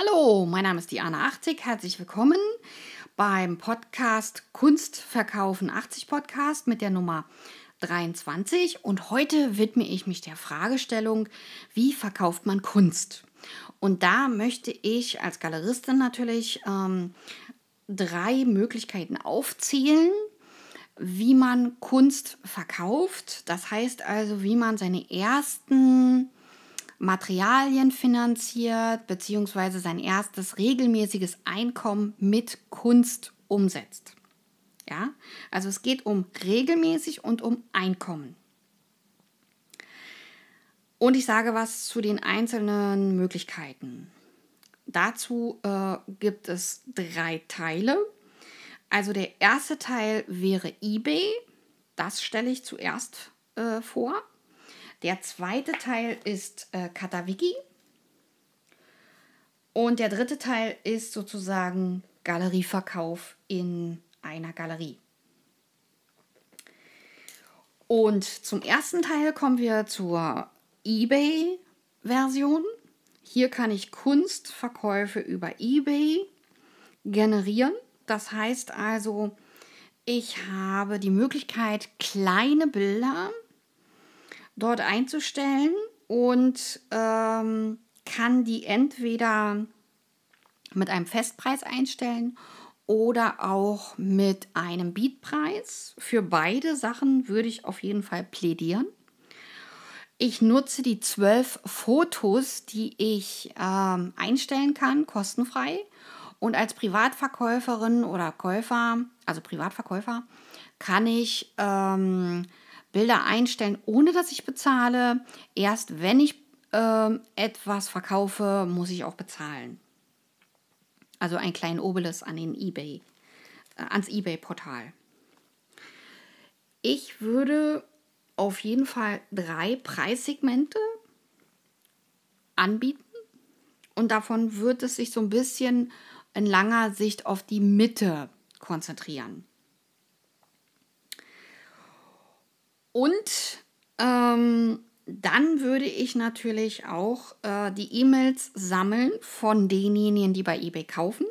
Hallo, mein Name ist Diana 80. Herzlich willkommen beim Podcast Kunst verkaufen 80 Podcast mit der Nummer 23. Und heute widme ich mich der Fragestellung, wie verkauft man Kunst? Und da möchte ich als Galeristin natürlich ähm, drei Möglichkeiten aufzählen, wie man Kunst verkauft. Das heißt also, wie man seine ersten Materialien finanziert, beziehungsweise sein erstes regelmäßiges Einkommen mit Kunst umsetzt. Ja, also es geht um regelmäßig und um Einkommen. Und ich sage was zu den einzelnen Möglichkeiten. Dazu äh, gibt es drei Teile. Also der erste Teil wäre eBay. Das stelle ich zuerst äh, vor. Der zweite Teil ist äh, Katawiki. Und der dritte Teil ist sozusagen Galerieverkauf in einer Galerie. Und zum ersten Teil kommen wir zur eBay-Version. Hier kann ich Kunstverkäufe über eBay generieren. Das heißt also, ich habe die Möglichkeit, kleine Bilder dort einzustellen und ähm, kann die entweder mit einem Festpreis einstellen oder auch mit einem Beatpreis. Für beide Sachen würde ich auf jeden Fall plädieren. Ich nutze die zwölf Fotos, die ich ähm, einstellen kann, kostenfrei. Und als Privatverkäuferin oder Käufer, also Privatverkäufer, kann ich ähm, Bilder einstellen, ohne dass ich bezahle. Erst wenn ich äh, etwas verkaufe, muss ich auch bezahlen. Also ein kleinen Obeles an den eBay, äh, ans eBay-Portal. Ich würde auf jeden Fall drei Preissegmente anbieten und davon wird es sich so ein bisschen in langer Sicht auf die Mitte konzentrieren. Und ähm, dann würde ich natürlich auch äh, die E-Mails sammeln von denjenigen, die bei eBay kaufen,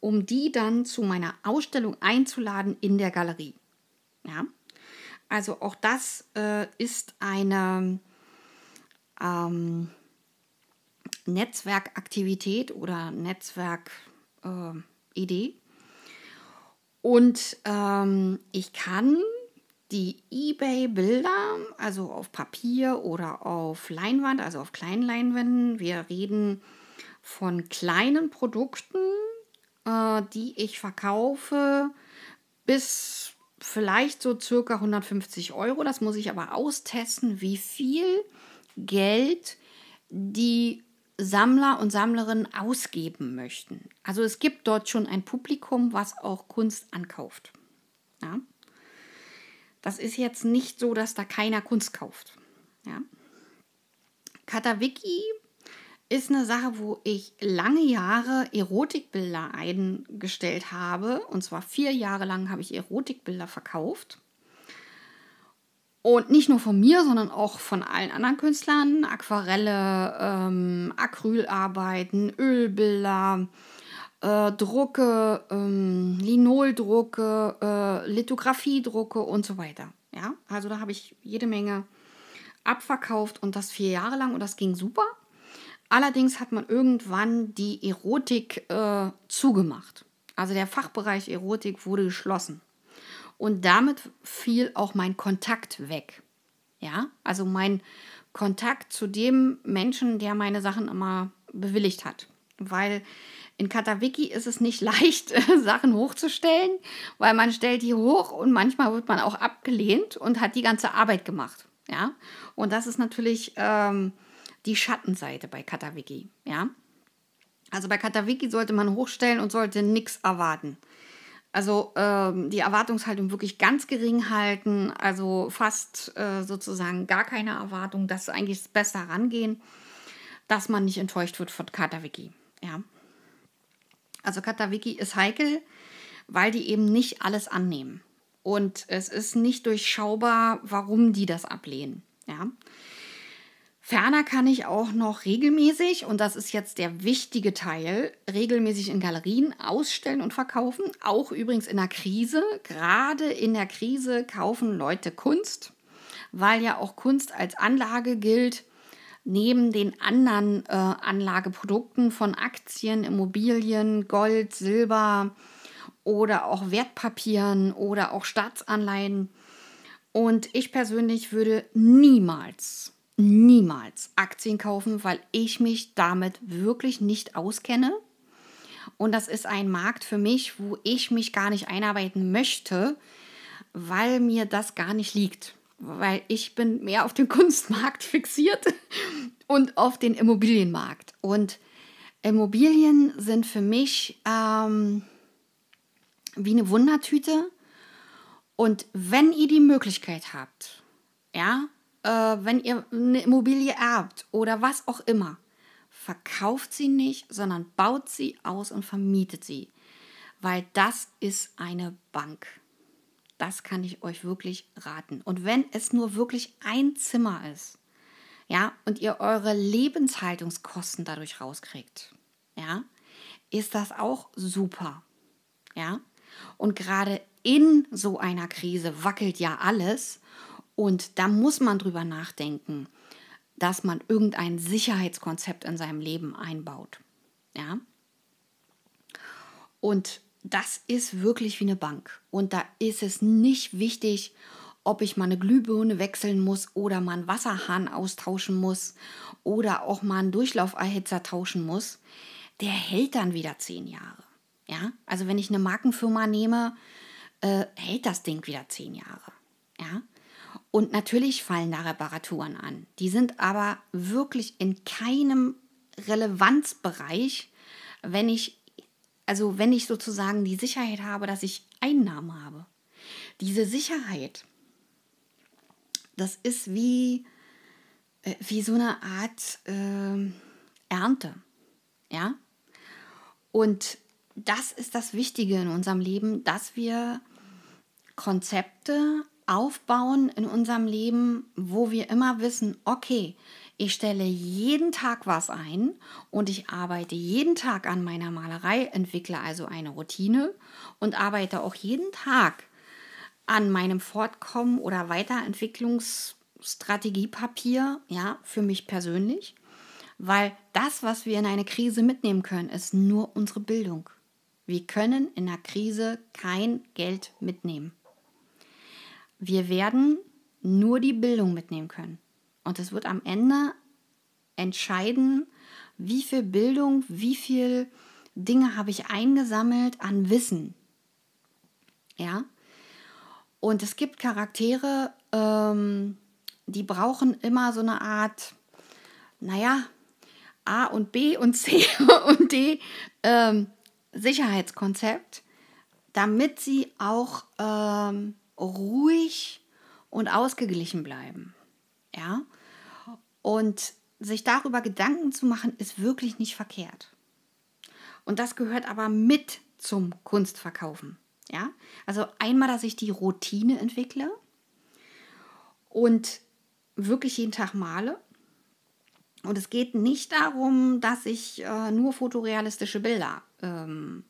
um die dann zu meiner Ausstellung einzuladen in der Galerie. Ja, also auch das äh, ist eine ähm, Netzwerkaktivität oder Netzwerkidee. Äh, Und ähm, ich kann die eBay-Bilder, also auf Papier oder auf Leinwand, also auf kleinen Leinwänden. Wir reden von kleinen Produkten, äh, die ich verkaufe, bis vielleicht so circa 150 Euro. Das muss ich aber austesten, wie viel Geld die Sammler und Sammlerinnen ausgeben möchten. Also es gibt dort schon ein Publikum, was auch Kunst ankauft. Ja? Das ist jetzt nicht so, dass da keiner Kunst kauft. Ja. Katawiki ist eine Sache, wo ich lange Jahre Erotikbilder eingestellt habe. Und zwar vier Jahre lang habe ich Erotikbilder verkauft. Und nicht nur von mir, sondern auch von allen anderen Künstlern. Aquarelle, ähm, Acrylarbeiten, Ölbilder, äh, Drucke, ähm, Linoldrucke, äh, Lithografiedrucke und so weiter. Ja, also da habe ich jede Menge abverkauft und das vier Jahre lang und das ging super. Allerdings hat man irgendwann die Erotik äh, zugemacht. Also der Fachbereich Erotik wurde geschlossen. Und damit fiel auch mein Kontakt weg. Ja, also mein Kontakt zu dem Menschen, der meine Sachen immer bewilligt hat. Weil in Katawiki ist es nicht leicht, Sachen hochzustellen, weil man stellt die hoch und manchmal wird man auch abgelehnt und hat die ganze Arbeit gemacht. Ja, und das ist natürlich ähm, die Schattenseite bei Katawiki. Ja, also bei Katawiki sollte man hochstellen und sollte nichts erwarten. Also ähm, die Erwartungshaltung wirklich ganz gering halten, also fast äh, sozusagen gar keine Erwartung, das ist eigentlich das Beste herangehen, dass man nicht enttäuscht wird von Katawiki. Ja. Also Katawiki ist heikel, weil die eben nicht alles annehmen. Und es ist nicht durchschaubar, warum die das ablehnen. Ja. Ferner kann ich auch noch regelmäßig, und das ist jetzt der wichtige Teil, regelmäßig in Galerien ausstellen und verkaufen. Auch übrigens in der Krise. Gerade in der Krise kaufen Leute Kunst, weil ja auch Kunst als Anlage gilt. Neben den anderen äh, Anlageprodukten von Aktien, Immobilien, Gold, Silber oder auch Wertpapieren oder auch Staatsanleihen. Und ich persönlich würde niemals niemals Aktien kaufen, weil ich mich damit wirklich nicht auskenne. Und das ist ein Markt für mich, wo ich mich gar nicht einarbeiten möchte, weil mir das gar nicht liegt. Weil ich bin mehr auf den Kunstmarkt fixiert und auf den Immobilienmarkt. Und Immobilien sind für mich ähm, wie eine Wundertüte. Und wenn ihr die Möglichkeit habt, ja, äh, wenn ihr eine Immobilie erbt oder was auch immer, verkauft sie nicht, sondern baut sie aus und vermietet sie. Weil das ist eine Bank. Das kann ich euch wirklich raten. Und wenn es nur wirklich ein Zimmer ist, ja, und ihr eure Lebenshaltungskosten dadurch rauskriegt, ja, ist das auch super. Ja? Und gerade in so einer Krise wackelt ja alles und da muss man drüber nachdenken, dass man irgendein Sicherheitskonzept in seinem Leben einbaut. Ja? Und das ist wirklich wie eine Bank. Und da ist es nicht wichtig, ob ich mal eine Glühbirne wechseln muss oder mal Wasserhahn austauschen muss oder auch mal einen Durchlauferhitzer tauschen muss. Der hält dann wieder zehn Jahre. Ja, also wenn ich eine Markenfirma nehme, äh, hält das Ding wieder zehn Jahre. Ja, und natürlich fallen da Reparaturen an. Die sind aber wirklich in keinem Relevanzbereich, wenn ich, also wenn ich sozusagen die Sicherheit habe, dass ich Einnahmen habe. Diese Sicherheit, das ist wie, äh, wie so eine Art äh, Ernte. Ja? Und das ist das Wichtige in unserem Leben, dass wir Konzepte aufbauen in unserem Leben, wo wir immer wissen, okay, ich stelle jeden Tag was ein und ich arbeite jeden Tag an meiner Malerei, entwickle also eine Routine und arbeite auch jeden Tag an meinem Fortkommen oder Weiterentwicklungsstrategiepapier, ja, für mich persönlich, weil das, was wir in eine Krise mitnehmen können, ist nur unsere Bildung. Wir können in der Krise kein Geld mitnehmen. Wir werden nur die Bildung mitnehmen können. Und es wird am Ende entscheiden, wie viel Bildung, wie viel Dinge habe ich eingesammelt an Wissen. Ja. Und es gibt Charaktere, ähm, die brauchen immer so eine Art, naja, A und B und C und D ähm, Sicherheitskonzept, damit sie auch ähm, ruhig und ausgeglichen bleiben. Ja? Und sich darüber Gedanken zu machen, ist wirklich nicht verkehrt. Und das gehört aber mit zum Kunstverkaufen. Ja? Also einmal, dass ich die Routine entwickle und wirklich jeden Tag male. Und es geht nicht darum, dass ich äh, nur fotorealistische Bilder ähm,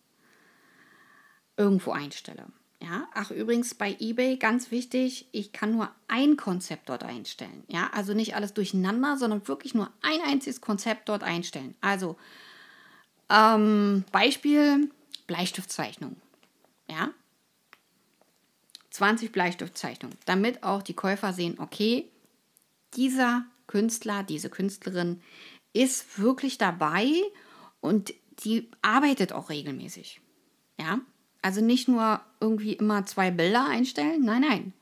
irgendwo einstelle. Ja, ach übrigens bei eBay ganz wichtig, ich kann nur ein Konzept dort einstellen. Ja, also nicht alles durcheinander, sondern wirklich nur ein einziges Konzept dort einstellen. Also ähm, Beispiel Bleistiftzeichnung. Ja, 20 Bleistiftzeichnungen, damit auch die Käufer sehen, okay, dieser Künstler, diese Künstlerin ist wirklich dabei und die arbeitet auch regelmäßig. Ja, also nicht nur irgendwie immer zwei Bilder einstellen, nein, nein.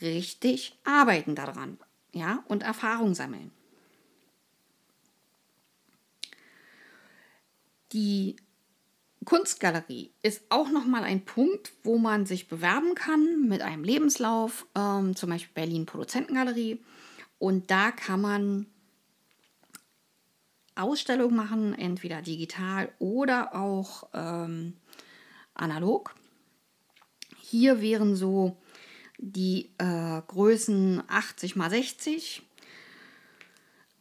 Richtig arbeiten daran, ja, und Erfahrung sammeln. Die Kunstgalerie ist auch nochmal ein Punkt, wo man sich bewerben kann mit einem Lebenslauf, ähm, zum Beispiel Berlin Produzentengalerie. Und da kann man Ausstellungen machen, entweder digital oder auch ähm, analog. Hier wären so die äh, Größen 80 x 60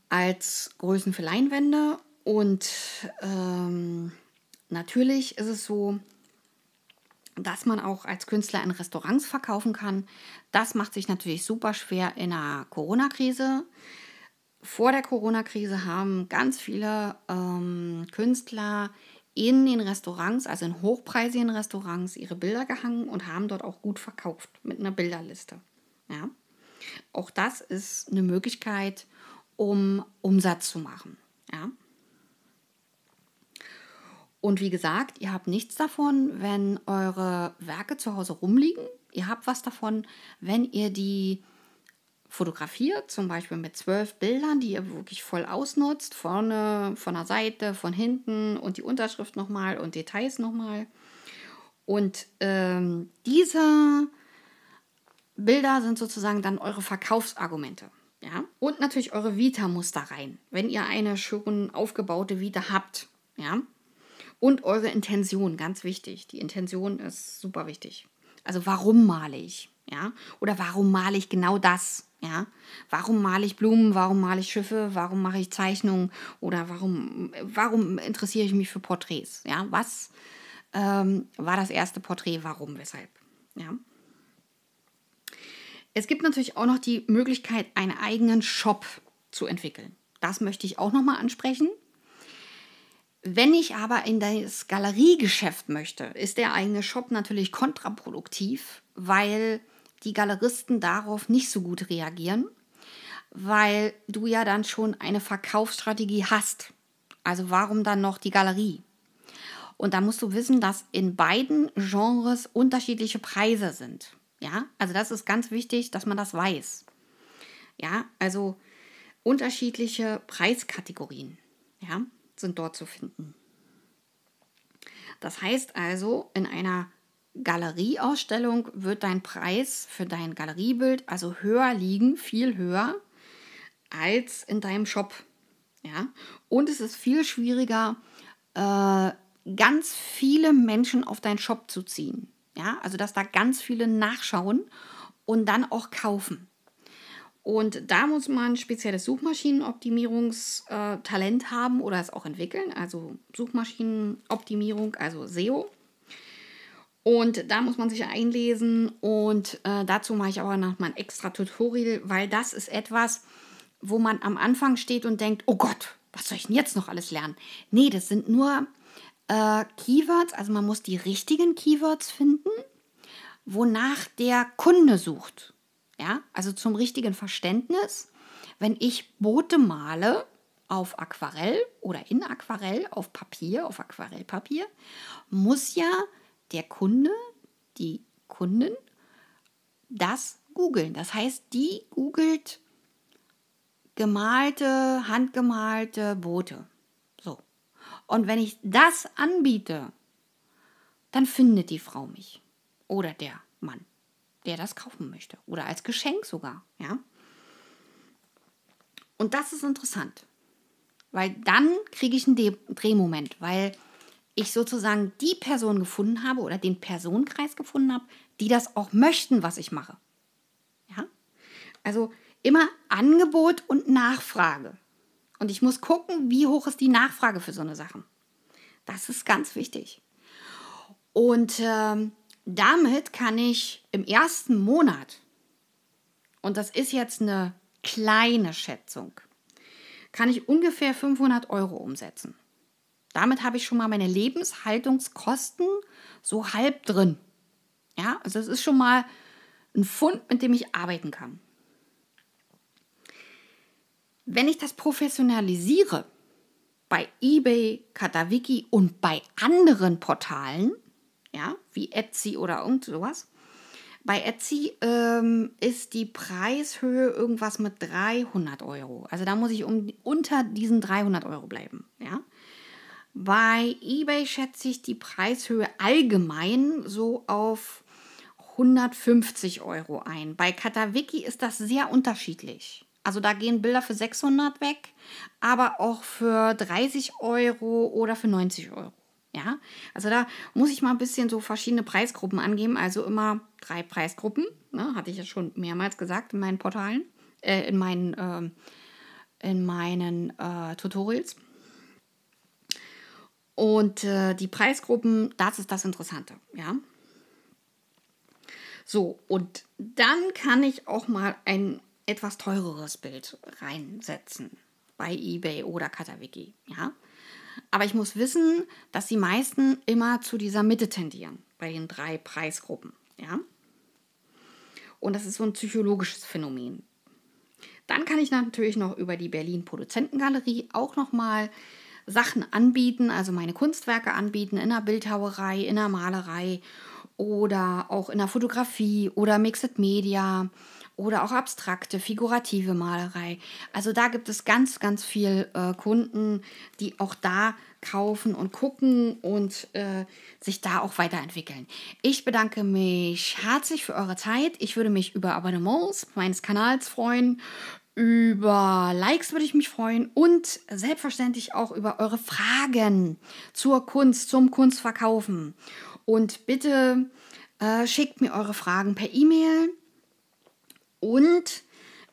als Größen für Leinwände. Und ähm, natürlich ist es so, dass man auch als Künstler in Restaurants verkaufen kann. Das macht sich natürlich super schwer in der Corona-Krise. Vor der Corona-Krise haben ganz viele ähm, Künstler in den Restaurants, also in hochpreisigen Restaurants, ihre Bilder gehangen und haben dort auch gut verkauft mit einer Bilderliste. Ja? Auch das ist eine Möglichkeit, um Umsatz zu machen. Ja? Und wie gesagt, ihr habt nichts davon, wenn eure Werke zu Hause rumliegen. Ihr habt was davon, wenn ihr die fotografiert, zum Beispiel mit zwölf Bildern, die ihr wirklich voll ausnutzt, vorne, von der Seite, von hinten und die Unterschrift nochmal und Details nochmal. Und ähm, diese Bilder sind sozusagen dann eure Verkaufsargumente. Ja? Und natürlich eure Vita muss da rein, wenn ihr eine schon aufgebaute Vita habt. Ja? Und eure Intention, ganz wichtig. Die Intention ist super wichtig. Also warum male ich? Ja? Oder warum male ich genau das? Ja? Warum male ich Blumen? Warum male ich Schiffe? Warum mache ich Zeichnungen? Oder warum, warum interessiere ich mich für Porträts? Ja? Was ähm, war das erste Porträt? Warum? Weshalb? Ja? Es gibt natürlich auch noch die Möglichkeit, einen eigenen Shop zu entwickeln. Das möchte ich auch nochmal ansprechen. Wenn ich aber in das Galeriegeschäft möchte, ist der eigene Shop natürlich kontraproduktiv, weil die Galeristen darauf nicht so gut reagieren, weil du ja dann schon eine Verkaufsstrategie hast. Also warum dann noch die Galerie? Und da musst du wissen, dass in beiden Genres unterschiedliche Preise sind. Ja, also das ist ganz wichtig, dass man das weiß. Ja, also unterschiedliche Preiskategorien. Ja, sind dort zu finden. Das heißt also, in einer Galerieausstellung wird dein Preis für dein Galeriebild also höher liegen, viel höher als in deinem Shop. Ja? Und es ist viel schwieriger, äh, ganz viele Menschen auf deinen Shop zu ziehen. Ja? Also, dass da ganz viele nachschauen und dann auch kaufen. Und da muss man spezielles Suchmaschinenoptimierungstalent haben oder es auch entwickeln, also Suchmaschinenoptimierung, also SEO. Und da muss man sich einlesen und äh, dazu mache ich aber noch mal ein extra Tutorial, weil das ist etwas, wo man am Anfang steht und denkt, oh Gott, was soll ich denn jetzt noch alles lernen? Nee, das sind nur äh, Keywords, also man muss die richtigen Keywords finden, wonach der Kunde sucht. Ja, also zum richtigen Verständnis, wenn ich Boote male auf Aquarell oder in Aquarell auf Papier, auf Aquarellpapier, muss ja der Kunde, die Kunden das googeln. Das heißt, die googelt gemalte, handgemalte Boote. So. Und wenn ich das anbiete, dann findet die Frau mich oder der Mann der das kaufen möchte. Oder als Geschenk sogar, ja. Und das ist interessant, weil dann kriege ich einen Drehmoment, weil ich sozusagen die Person gefunden habe oder den Personenkreis gefunden habe, die das auch möchten, was ich mache. Ja? Also immer Angebot und Nachfrage. Und ich muss gucken, wie hoch ist die Nachfrage für so eine Sache. Das ist ganz wichtig. Und ähm, damit kann ich im ersten Monat, und das ist jetzt eine kleine Schätzung, kann ich ungefähr 500 Euro umsetzen. Damit habe ich schon mal meine Lebenshaltungskosten so halb drin. Ja, also es ist schon mal ein Fund, mit dem ich arbeiten kann. Wenn ich das professionalisiere, bei eBay, Katawiki und bei anderen Portalen, ja, wie Etsy oder irgend sowas. Bei Etsy ähm, ist die Preishöhe irgendwas mit 300 Euro. Also da muss ich um, unter diesen 300 Euro bleiben. Bei eBay schätze ich die Preishöhe allgemein so auf 150 Euro ein. Bei Katawiki ist das sehr unterschiedlich. Also da gehen Bilder für 600 weg, aber auch für 30 Euro oder für 90 Euro. Ja, also da muss ich mal ein bisschen so verschiedene Preisgruppen angeben. Also immer drei Preisgruppen, ne, hatte ich ja schon mehrmals gesagt in meinen Portalen, äh, in meinen ähm, in meinen äh, Tutorials. Und äh, die Preisgruppen, das ist das Interessante, ja. So, und dann kann ich auch mal ein etwas teureres Bild reinsetzen bei eBay oder Katawiki, ja. Aber ich muss wissen, dass die meisten immer zu dieser Mitte tendieren bei den drei Preisgruppen, ja. Und das ist so ein psychologisches Phänomen. Dann kann ich natürlich noch über die Berlin Produzentengalerie auch noch mal Sachen anbieten, also meine Kunstwerke anbieten in der Bildhauerei, in der Malerei oder auch in der Fotografie oder Mixed Media oder auch abstrakte, figurative Malerei. Also da gibt es ganz, ganz viel äh, Kunden, die auch da kaufen und gucken und äh, sich da auch weiterentwickeln. Ich bedanke mich herzlich für eure Zeit. Ich würde mich über Abonnements meines Kanals freuen, über Likes würde ich mich freuen und selbstverständlich auch über eure Fragen zur Kunst, zum Kunstverkaufen. Und bitte äh, schickt mir eure Fragen per E-Mail und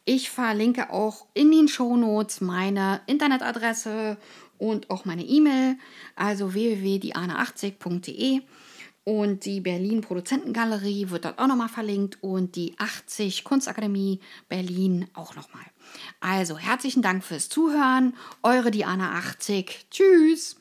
ich verlinke auch in den Shownotes meine Internetadresse und auch meine E-Mail, also www.diana80.de. Und die Berlin Produzentengalerie wird dort auch nochmal verlinkt und die 80 Kunstakademie Berlin auch nochmal. Also herzlichen Dank fürs Zuhören. Eure Diana 80. Tschüss.